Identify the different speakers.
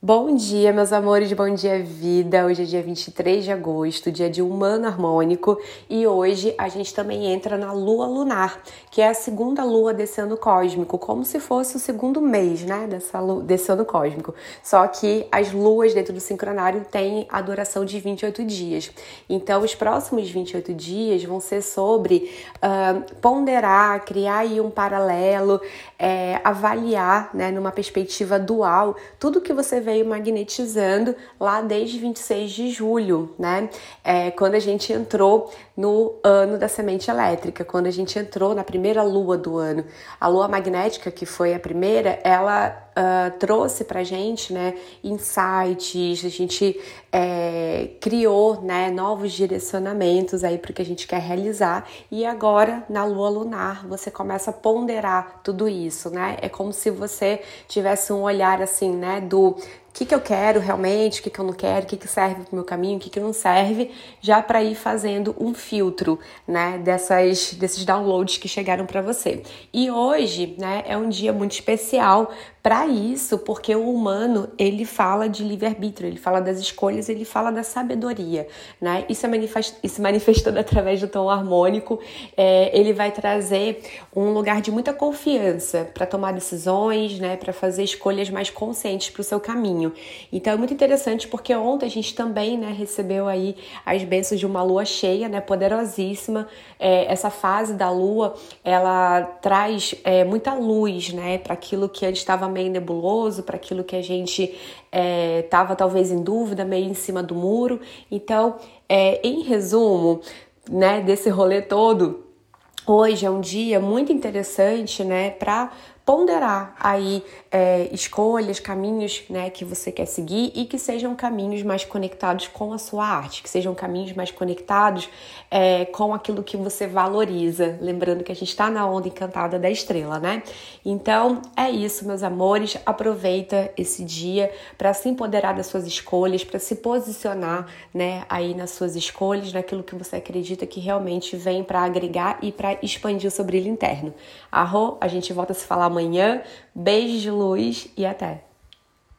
Speaker 1: Bom dia, meus amores, bom dia, vida. Hoje é dia 23 de agosto, dia de humano harmônico, e hoje a gente também entra na lua lunar, que é a segunda lua desse ano cósmico, como se fosse o segundo mês, né, dessa desse ano cósmico. Só que as luas dentro do sincronário têm a duração de 28 dias. Então, os próximos 28 dias vão ser sobre uh, ponderar, criar aí um paralelo, é, avaliar, né, numa perspectiva dual, tudo que você veio magnetizando lá desde 26 de julho, né? É, quando a gente entrou no ano da semente elétrica, quando a gente entrou na primeira lua do ano. A lua magnética, que foi a primeira, ela uh, trouxe pra gente, né, insights, a gente é, criou, né, novos direcionamentos aí para que a gente quer realizar. E agora, na lua lunar, você começa a ponderar tudo isso, né? É como se você tivesse um olhar assim, né, do que, que eu quero realmente, o que, que eu não quero, o que, que serve para o meu caminho, o que, que não serve, já para ir fazendo um filtro, né, dessas, desses downloads que chegaram para você. E hoje, né, é um dia muito especial para isso, porque o humano ele fala de livre-arbítrio, ele fala das escolhas, ele fala da sabedoria, né? Isso é manifest, isso manifestando através do tom harmônico, é, ele vai trazer um lugar de muita confiança para tomar decisões, né? Para fazer escolhas mais conscientes para o seu caminho. Então é muito interessante porque ontem a gente também, né? Recebeu aí as bênçãos de uma lua cheia, né? Poderosíssima. É, essa fase da lua, ela traz é, muita luz, né? Para aquilo que antes estava meio nebuloso, para aquilo que a gente estava é, talvez em dúvida, meio em cima do muro. Então, é, em resumo, né, desse rolê todo, hoje é um dia muito interessante, né, para ponderar aí é, escolhas, caminhos né, que você quer seguir e que sejam caminhos mais conectados com a sua arte, que sejam caminhos mais conectados é, com aquilo que você valoriza. Lembrando que a gente está na onda encantada da estrela, né? Então é isso, meus amores. Aproveita esse dia para se empoderar das suas escolhas, para se posicionar né, aí nas suas escolhas, naquilo que você acredita que realmente vem para agregar e para expandir o seu brilho interno. Arro, a gente volta a se falar amanhã. De luz e até!